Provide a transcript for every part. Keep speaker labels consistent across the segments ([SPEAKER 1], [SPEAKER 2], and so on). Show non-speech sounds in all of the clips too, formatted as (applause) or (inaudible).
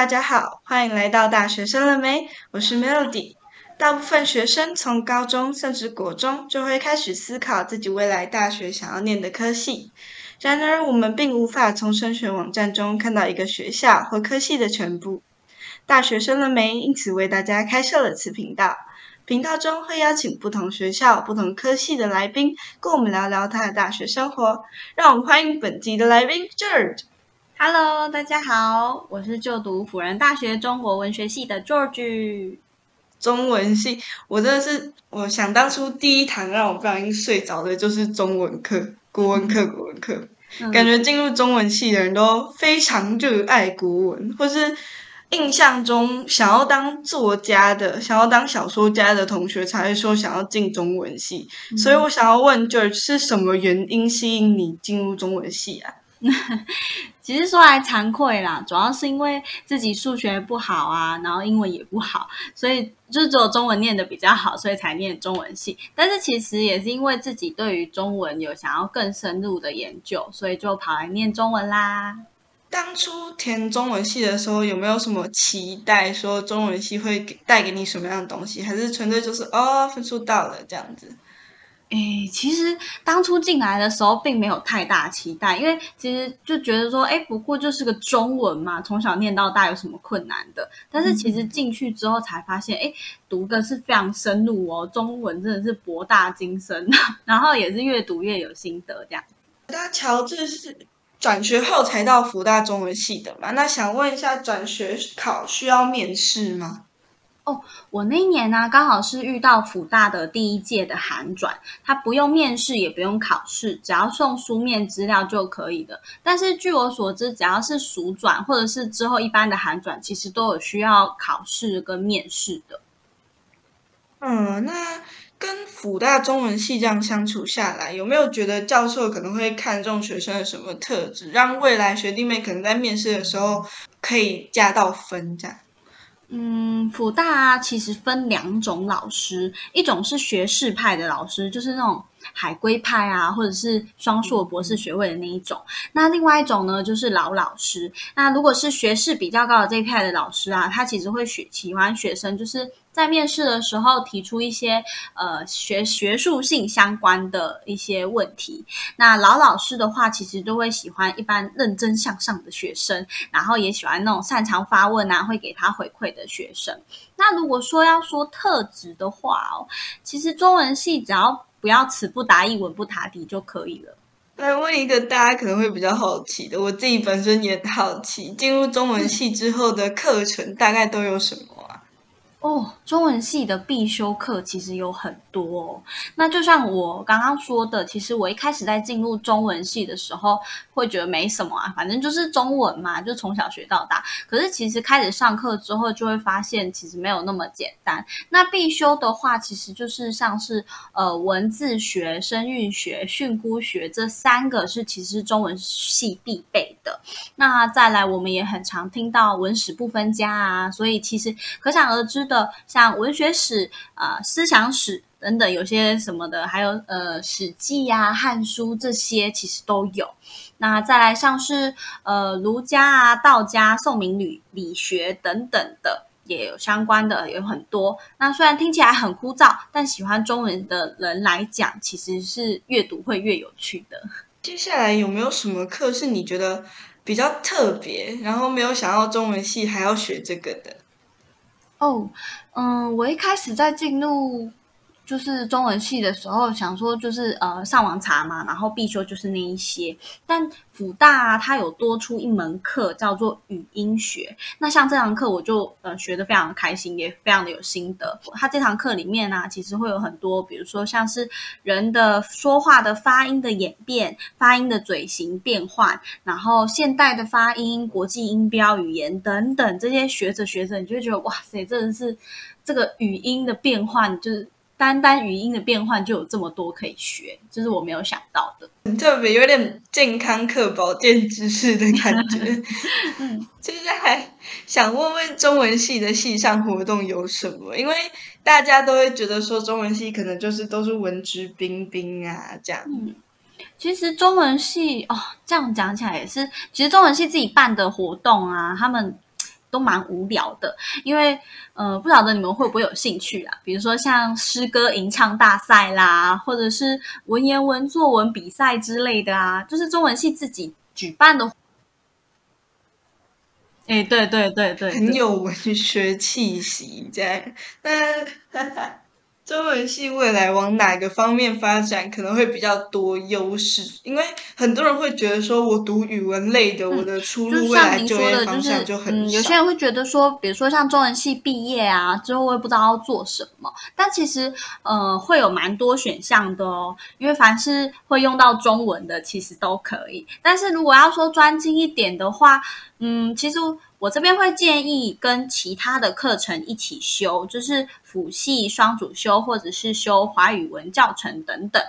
[SPEAKER 1] 大家好，欢迎来到大学生了没？我是 Melody。大部分学生从高中甚至国中就会开始思考自己未来大学想要念的科系。然而，我们并无法从升学网站中看到一个学校或科系的全部。大学生了没？因此为大家开设了此频道。频道中会邀请不同学校、不同科系的来宾，跟我们聊聊他的大学生活。让我们欢迎本集的来宾 George。
[SPEAKER 2] Hello，大家好，我是就读辅仁大学中国文学系的 George。
[SPEAKER 1] 中文系，我真的是，我想当初第一堂让我不小心睡着的就是中文课，国文课，国文课。感觉进入中文系的人都非常热爱国文，或是。印象中，想要当作家的、想要当小说家的同学，才会说想要进中文系。所以我想要问，George 是什么原因吸引你进入中文系啊？(laughs)
[SPEAKER 2] 其实说来惭愧啦，主要是因为自己数学不好啊，然后英文也不好，所以就只有中文念的比较好，所以才念中文系。但是其实也是因为自己对于中文有想要更深入的研究，所以就跑来念中文啦。
[SPEAKER 1] 当初填中文系的时候，有没有什么期待？说中文系会给带给你什么样的东西？还是纯粹就是哦，分数到了这样子？
[SPEAKER 2] 哎，其实当初进来的时候并没有太大期待，因为其实就觉得说，哎，不过就是个中文嘛，从小念到大有什么困难的？但是其实进去之后才发现，哎，读的是非常深入哦，中文真的是博大精深，(laughs) 然后也是越读越有心得这样。
[SPEAKER 1] 那乔治是。转学后才到福大中文系的嘛？那想问一下，转学考需要面试吗？
[SPEAKER 2] 哦，我那一年呢，刚好是遇到福大的第一届的函转，他不用面试，也不用考试，只要送书面资料就可以的。但是据我所知，只要是暑转或者是之后一般的函转，其实都有需要考试跟面试的。
[SPEAKER 1] 嗯，那。跟辅大中文系这样相处下来，有没有觉得教授可能会看重学生的什么特质，让未来学弟妹可能在面试的时候可以加到分这样？
[SPEAKER 2] 嗯，辅大啊其实分两种老师，一种是学士派的老师，就是那种海归派啊，或者是双硕博士学位的那一种。那另外一种呢，就是老老师。那如果是学士比较高的这一派的老师啊，他其实会喜喜欢学生，就是。在面试的时候提出一些呃学学术性相关的一些问题，那老老师的话其实都会喜欢一般认真向上的学生，然后也喜欢那种擅长发问啊会给他回馈的学生。那如果说要说特质的话哦，其实中文系只要不要词不达意、文不答题就可以了。
[SPEAKER 1] 来问一个大家可能会比较好奇的，我自己本身也好奇，进入中文系之后的课程大概都有什么？
[SPEAKER 2] 哦，中文系的必修课其实有很多。哦。那就像我刚刚说的，其实我一开始在进入中文系的时候，会觉得没什么啊，反正就是中文嘛，就从小学到大。可是其实开始上课之后，就会发现其实没有那么简单。那必修的话，其实就是像是呃文字学、声韵学、训诂学这三个是其实中文系必备的。那再来，我们也很常听到文史不分家啊，所以其实可想而知。的像文学史啊、思想史等等，有些什么的，还有呃《史记》呀、《汉书》这些，其实都有。那再来像是呃儒家啊、道家、宋明理理学等等的，也有相关的有很多。那虽然听起来很枯燥，但喜欢中文的人来讲，其实是阅读会越有趣的。
[SPEAKER 1] 接下来有没有什么课是你觉得比较特别，然后没有想到中文系还要学这个的？
[SPEAKER 2] 哦，嗯，我一开始在进入。就是中文系的时候，想说就是呃上网查嘛，然后必修就是那一些。但辅大啊它有多出一门课叫做语音学，那像这堂课我就呃学的非常开心，也非常的有心得。它这堂课里面呢，其实会有很多，比如说像是人的说话的发音的演变、发音的嘴型变换，然后现代的发音、国际音标语言等等这些学着学着，你就会觉得哇塞，真的是这个语音的变换就是。单单语音的变换就有这么多可以学，这是我没有想到的。
[SPEAKER 1] 很特别，有点健康课保健知识的感觉。(laughs) 嗯，接下来想问问中文系的系上活动有什么？因为大家都会觉得说中文系可能就是都是文质彬彬啊这样。嗯，
[SPEAKER 2] 其实中文系哦，这样讲起来也是，其实中文系自己办的活动啊，他们。都蛮无聊的，因为呃，不晓得你们会不会有兴趣啊？比如说像诗歌吟唱大赛啦，或者是文言文作文比赛之类的啊，就是中文系自己举办的。哎，对对对对，
[SPEAKER 1] 很有文学气息在。(laughs) 那中文系未来往哪个方面发展可能会比较多优势？因为很多人会觉得说，我读语文类的，我的出路未来就业方向就很
[SPEAKER 2] 少。有些人会觉得说，比如说像中文系毕业啊，之后我也不知道要做什么。但其实，呃，会有蛮多选项的哦。因为凡是会用到中文的，其实都可以。但是如果要说专精一点的话，嗯，其实。我这边会建议跟其他的课程一起修，就是辅系双主修，或者是修华语文教程等等。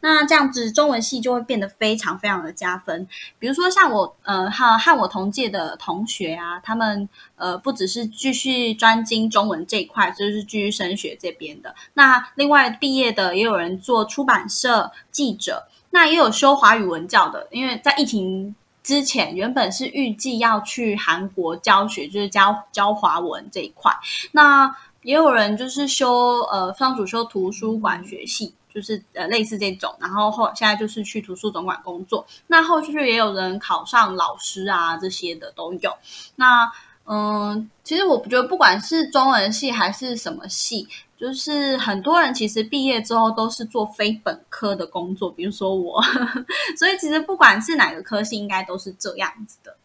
[SPEAKER 2] 那这样子中文系就会变得非常非常的加分。比如说像我呃和和我同届的同学啊，他们呃不只是继续专精中文这一块，就是继续升学这边的。那另外毕业的也有人做出版社记者，那也有修华语文教的，因为在疫情。之前原本是预计要去韩国教学，就是教教华文这一块。那也有人就是修呃双主修图书馆学系，就是呃类似这种。然后后现在就是去图书总馆工作。那后续也有人考上老师啊这些的都有。那嗯，其实我觉得不管是中文系还是什么系。就是很多人其实毕业之后都是做非本科的工作，比如说我，(laughs) 所以其实不管是哪个科系，应该都是这样子的。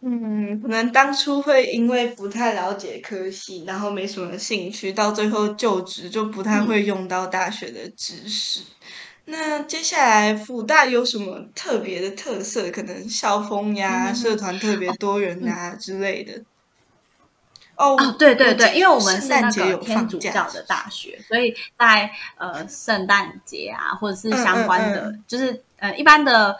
[SPEAKER 1] 嗯，可能当初会因为不太了解科系，然后没什么兴趣，到最后就职就不太会用到大学的知识。那接下来复大有什么特别的特色？可能校风呀、社团特别多元啊之类的。
[SPEAKER 2] 哦，对对对，因为我们是那个天主教的大学，所以在呃圣诞节啊，或者是相关的，就是呃一般的，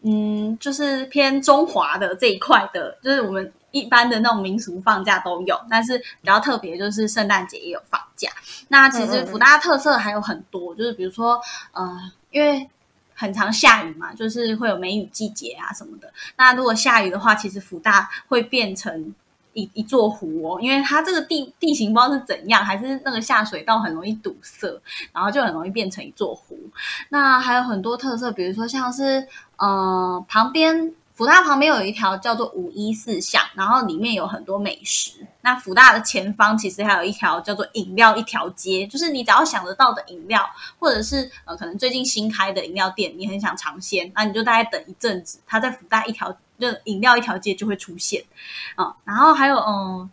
[SPEAKER 2] 嗯，就是偏中华的这一块的，就是我们一般的那种民俗放假都有，但是比较特别就是圣诞节也有放假。那其实福大特色还有很多，就是比如说呃，因为很常下雨嘛，就是会有梅雨季节啊什么的。那如果下雨的话，其实福大会变成。一一座湖哦，因为它这个地地形不知道是怎样，还是那个下水道很容易堵塞，然后就很容易变成一座湖。那还有很多特色，比如说像是呃旁边福大旁边有一条叫做五一四巷，然后里面有很多美食。那福大的前方其实还有一条叫做饮料一条街，就是你只要想得到的饮料，或者是呃可能最近新开的饮料店，你很想尝鲜，那你就大概等一阵子，它在福大一条。就饮料一条街就会出现啊，然后还有嗯，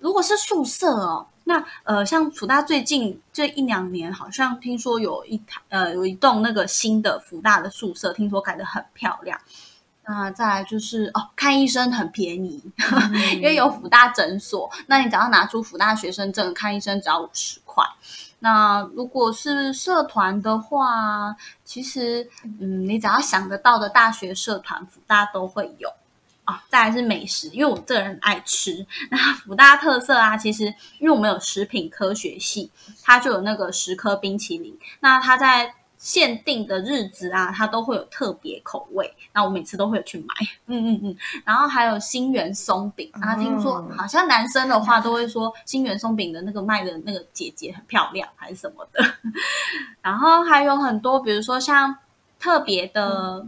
[SPEAKER 2] 如果是宿舍哦，那呃，像福大最近这一两年，好像听说有一台呃有一栋那个新的福大的宿舍，听说改的很漂亮。那再来就是哦，看医生很便宜，因为有福大诊所，那你只要拿出福大学生证看医生只要五十块。那如果是社团的话，其实嗯，你只要想得到的大学社团，福大都会有啊。再来是美食，因为我这人爱吃，那福大特色啊，其实因为我们有食品科学系，它就有那个十颗冰淇淋，那它在。限定的日子啊，它都会有特别口味，那我每次都会去买。嗯嗯嗯，然后还有新源松饼啊，听说好像男生的话都会说新源松饼的那个卖的那个姐姐很漂亮，还是什么的。(laughs) 然后还有很多，比如说像特别的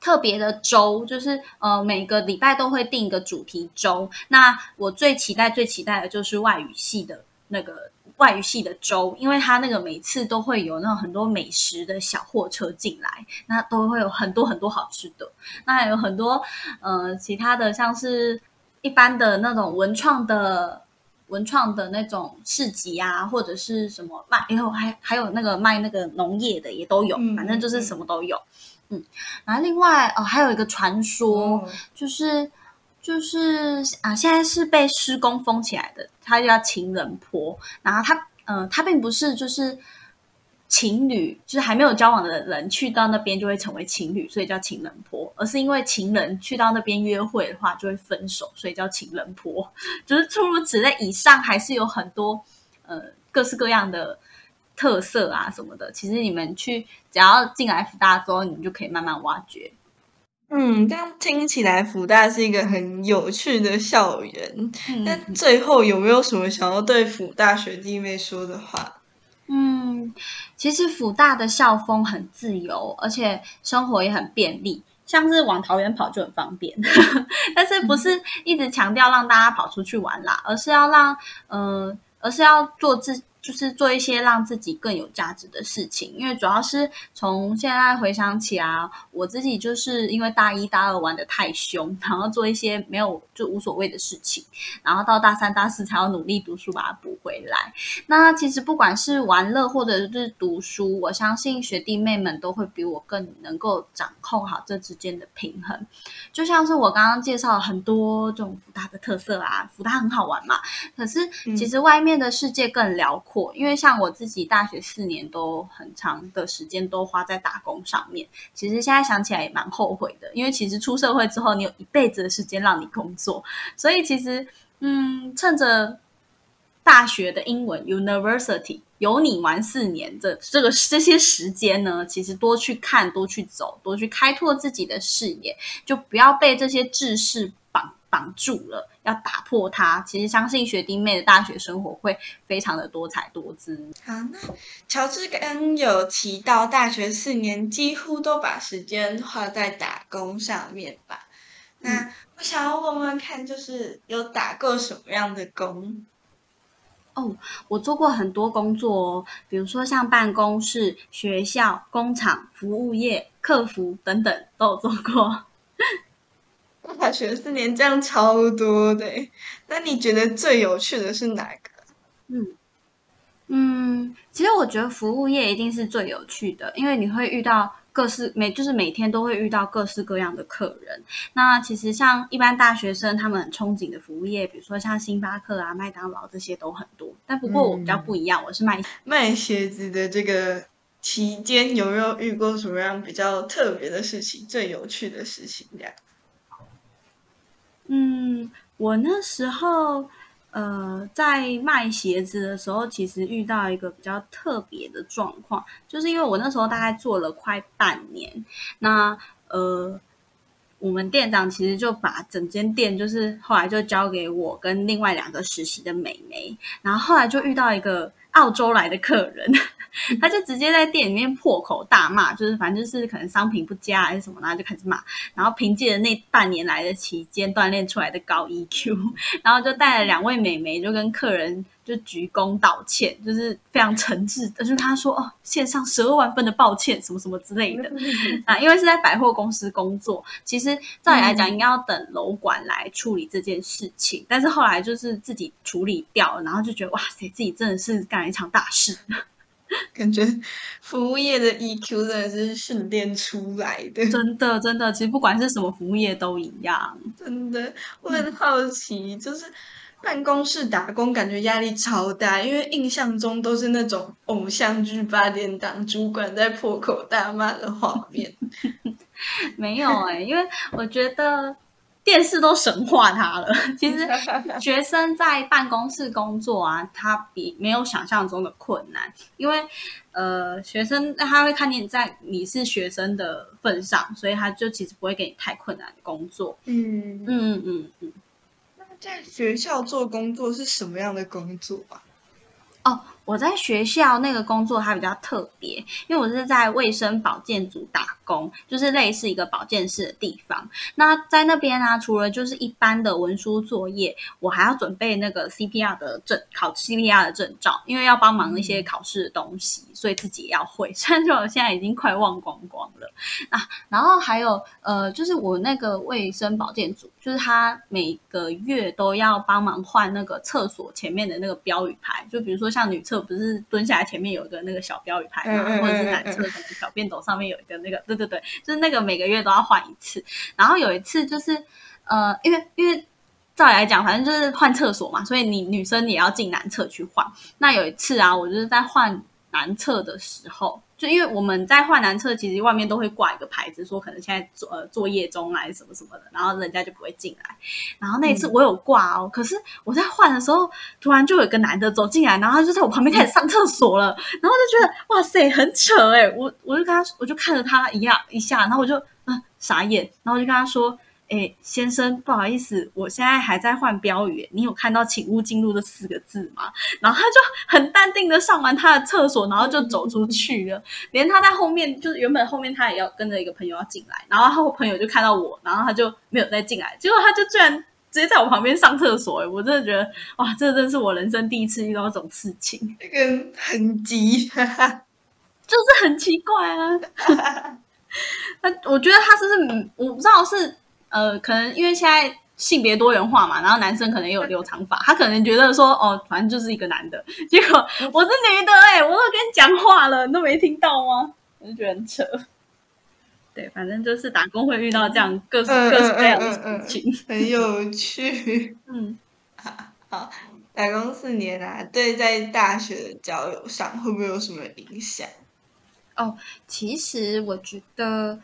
[SPEAKER 2] 特别的粥，就是呃每个礼拜都会定一个主题粥。那我最期待最期待的就是外语系的那个。外语系的州，因为它那个每次都会有那种很多美食的小货车进来，那都会有很多很多好吃的。那还有很多呃其他的，像是一般的那种文创的文创的那种市集啊，或者是什么卖，然后还还有那个卖那个农业的也都有，反正就是什么都有。嗯，然后另外哦还有一个传说，就是就是啊现在是被施工封起来的。它叫情人坡，然后它，嗯，它并不是就是情侣，就是还没有交往的人去到那边就会成为情侣，所以叫情人坡，而是因为情人去到那边约会的话就会分手，所以叫情人坡。就是诸如此类，以上还是有很多呃各式各样的特色啊什么的。其实你们去只要进来福大之后，你们就可以慢慢挖掘。
[SPEAKER 1] 嗯，这样听起来福大是一个很有趣的校园。那
[SPEAKER 2] 嗯
[SPEAKER 1] 最后有没有什么想要对福大学弟妹说的话？
[SPEAKER 2] 嗯，其实福大的校风很自由，而且生活也很便利，像是往桃园跑就很方便。(laughs) 但是不是一直强调让大家跑出去玩啦，而是要让呃，而是要做自。就是做一些让自己更有价值的事情，因为主要是从现在回想起啊，我自己就是因为大一、大二玩的太凶，然后做一些没有就无所谓的事情，然后到大三、大四才要努力读书把它补回来。那其实不管是玩乐或者是读书，我相信学弟妹们都会比我更能够掌控好这之间的平衡。就像是我刚刚介绍了很多这种福大的特色啊，福大很好玩嘛，可是其实外面的世界更辽阔。因为像我自己大学四年都很长的时间都花在打工上面，其实现在想起来也蛮后悔的。因为其实出社会之后，你有一辈子的时间让你工作，所以其实嗯，趁着大学的英文 University 有你玩四年的这个这些时间呢，其实多去看、多去走、多去开拓自己的视野，就不要被这些知识绑绑住了。要打破它，其实相信学弟妹的大学生活会非常的多彩多姿。
[SPEAKER 1] 好，那乔治刚有提到，大学四年几乎都把时间花在打工上面吧？那我想要问问看，就是有打过什么样的工？
[SPEAKER 2] 哦，我做过很多工作哦，比如说像办公室、学校、工厂、服务业、客服等等，都有做过。
[SPEAKER 1] 大学四年这样超多的，那你觉得最有趣的是哪个？
[SPEAKER 2] 嗯嗯，其实我觉得服务业一定是最有趣的，因为你会遇到各式每就是每天都会遇到各式各样的客人。那其实像一般大学生他们很憧憬的服务业，比如说像星巴克啊、麦当劳这些都很多。但不过我比较不一样，我是卖
[SPEAKER 1] 卖鞋子的这个期间，有没有遇过什么样比较特别的事情、最有趣的事情这样？
[SPEAKER 2] 我那时候呃在卖鞋子的时候，其实遇到一个比较特别的状况，就是因为我那时候大概做了快半年，那呃我们店长其实就把整间店，就是后来就交给我跟另外两个实习的美眉，然后后来就遇到一个澳洲来的客人。(laughs) 他就直接在店里面破口大骂，就是反正就是可能商品不佳还是什么，然后就开始骂。然后凭借着那半年来的期间锻炼出来的高 EQ，然后就带了两位美眉就跟客人就鞠躬道歉，就是非常诚挚的，就是他说哦，线上十二万分的抱歉，什么什么之类的。(laughs) 啊，因为是在百货公司工作，其实照理来讲应该要等楼管来处理这件事情，但是后来就是自己处理掉了，然后就觉得哇塞，自己真的是干了一场大事。(laughs)
[SPEAKER 1] 感觉服务业的 EQ 真的是训练出来的，
[SPEAKER 2] 真的真的，其实不管是什么服务业都一样。
[SPEAKER 1] 真的，我很好奇，就是办公室打工，感觉压力超大，因为印象中都是那种偶像剧八点档主管在破口大骂的画面。(laughs)
[SPEAKER 2] 没有哎、因为我觉得电视都神化他了。(laughs) 其实学生在办公室工作啊，他比没有想象中的困难，因为呃，学生他会看你在你是学生的份上，所以他就其实不会给你太困难的工作。
[SPEAKER 1] 嗯，
[SPEAKER 2] 嗯嗯嗯
[SPEAKER 1] 在学校做工作是什么样的工作啊？
[SPEAKER 2] 哦，我在学校那个工作还比较特别，因为我是在卫生保健组打工，就是类似一个保健室的地方。那在那边呢、除了就是一般的文书作业，我还要准备那个 CPR 的证，考 CPR 的证照，因为要帮忙一些考试的东西，所以自己也要会。(laughs) 虽然说我现在已经快忘光光了啊。然后还有呃，就是我那个卫生保健组，就是他每个月都要帮忙换那个厕所前面的那个标语牌，就比如说像女厕不是蹲下来前面有一个那个小标语牌嘛，或者是男厕可能小便斗上面有一个那个，对对对，就是那个每个月都要换一次。然后有一次就是呃，因为因为。照理来讲，反正就是换厕所嘛，所以你女生也要进男厕去换。那有一次啊，我就是在换男厕的时候，就因为我们在换男厕，其实外面都会挂一个牌子，说可能现在作呃作业中啊，什么什么的，然后人家就不会进来。然后那一次我有挂哦，可是我在换的时候，突然就有一个男的走进来，然后他就在我旁边开始上厕所了，然后就觉得哇塞，很扯哎，我我就跟他，我就看着他一样一下，然后我就嗯傻眼，然后我就跟他说。哎，先生，不好意思，我现在还在换标语。你有看到“请勿进入”这四个字吗？然后他就很淡定的上完他的厕所，然后就走出去了。连他在后面，就是原本后面他也要跟着一个朋友要进来，然后他朋友就看到我，然后他就没有再进来。结果他就居然直接在我旁边上厕所。哎，我真的觉得哇，这真是我人生第一次遇到这种事情，(laughs)
[SPEAKER 1] 这个很急，(laughs)
[SPEAKER 2] 就是很奇怪啊。(laughs) 那我觉得他是不是我不知道是。呃，可能因为现在性别多元化嘛，然后男生可能也有留长发，他可能觉得说，哦，反正就是一个男的。结果我是女的，哎，我都跟你讲话了，你都没听到吗？我就觉得很扯。对，反正就是打工会遇到这样各式各式各样的事情，
[SPEAKER 1] 很有趣。
[SPEAKER 2] 嗯，(laughs)
[SPEAKER 1] 好，打工四年啊，对，在大学的交友上会不会有什么影响？
[SPEAKER 2] 哦，其实我觉得。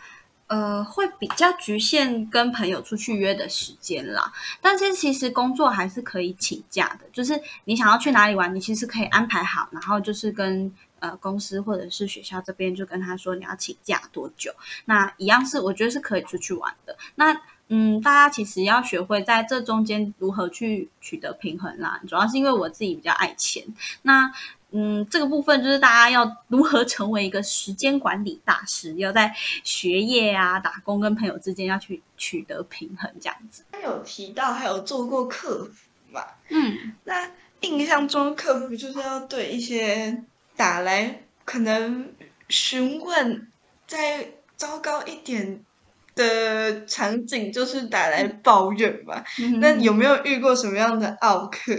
[SPEAKER 2] 呃，会比较局限跟朋友出去约的时间啦，但是其实工作还是可以请假的，就是你想要去哪里玩，你其实可以安排好，然后就是跟呃公司或者是学校这边就跟他说你要请假多久，那一样是我觉得是可以出去玩的。那嗯，大家其实要学会在这中间如何去取得平衡啦，主要是因为我自己比较爱钱，那。嗯，这个部分就是大家要如何成为一个时间管理大师，要在学业啊、打工跟朋友之间要去取得平衡，这样子。
[SPEAKER 1] 他有提到还有做过客服嘛？
[SPEAKER 2] 嗯，
[SPEAKER 1] 那印象中客服就是要对一些打来可能询问再糟糕一点的场景，就是打来抱怨嘛。那有没有遇过什么样的奥客？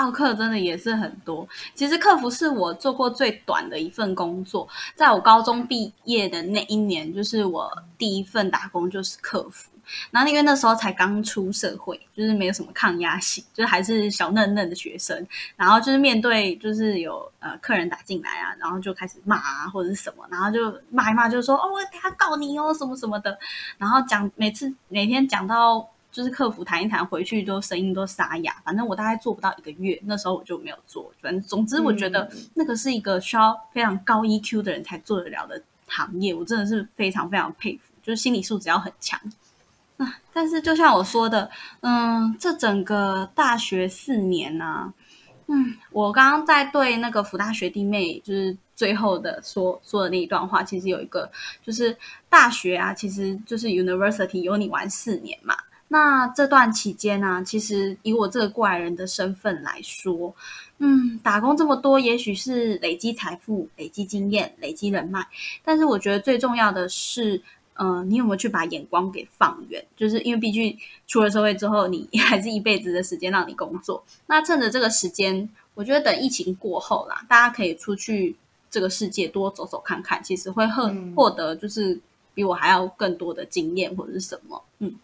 [SPEAKER 2] 奥克真的也是很多。其实客服是我做过最短的一份工作，在我高中毕业的那一年，就是我第一份打工就是客服。然后因为那时候才刚出社会，就是没有什么抗压性，就是还是小嫩嫩的学生。然后就是面对就是有呃客人打进来啊，然后就开始骂啊或者是什么，然后就骂一骂，就说哦我等下告你哦什么什么的。然后讲每次每天讲到。就是客服谈一谈，回去都声音都沙哑。反正我大概做不到一个月，那时候我就没有做。反正总之，我觉得那个是一个需要非常高 EQ 的人才做得了的行业。我真的是非常非常佩服，就是心理素质要很强。那但是就像我说的，嗯，这整个大学四年呢，嗯，我刚刚在对那个福大学弟妹，就是最后的说说的那一段话，其实有一个，就是大学啊，其实就是 University 有你玩四年嘛。那这段期间呢，其实以我这个过来人的身份来说，嗯，打工这么多，也许是累积财富、累积经验、累积人脉，但是我觉得最重要的是，嗯，你有没有去把眼光给放远？就是因为毕竟出了社会之后，你 (laughs) 还是一辈子的时间让你工作。那趁着这个时间，我觉得等疫情过后啦，大家可以出去这个世界多走走看看，其实会获获得就是比我还要更多的经验或者是什么，嗯。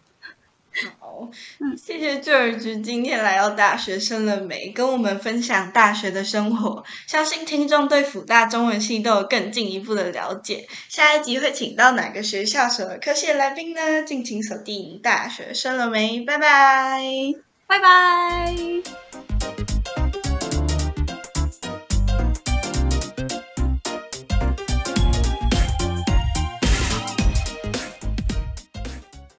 [SPEAKER 1] 好，谢谢 George 今天来到大学生了没，跟我们分享大学的生活。相信听众对辅大中文系都有更进一步的了解。下一集会请到哪个学校、什么科系的来宾呢？敬请锁定大学生了没，拜拜，
[SPEAKER 2] 拜拜。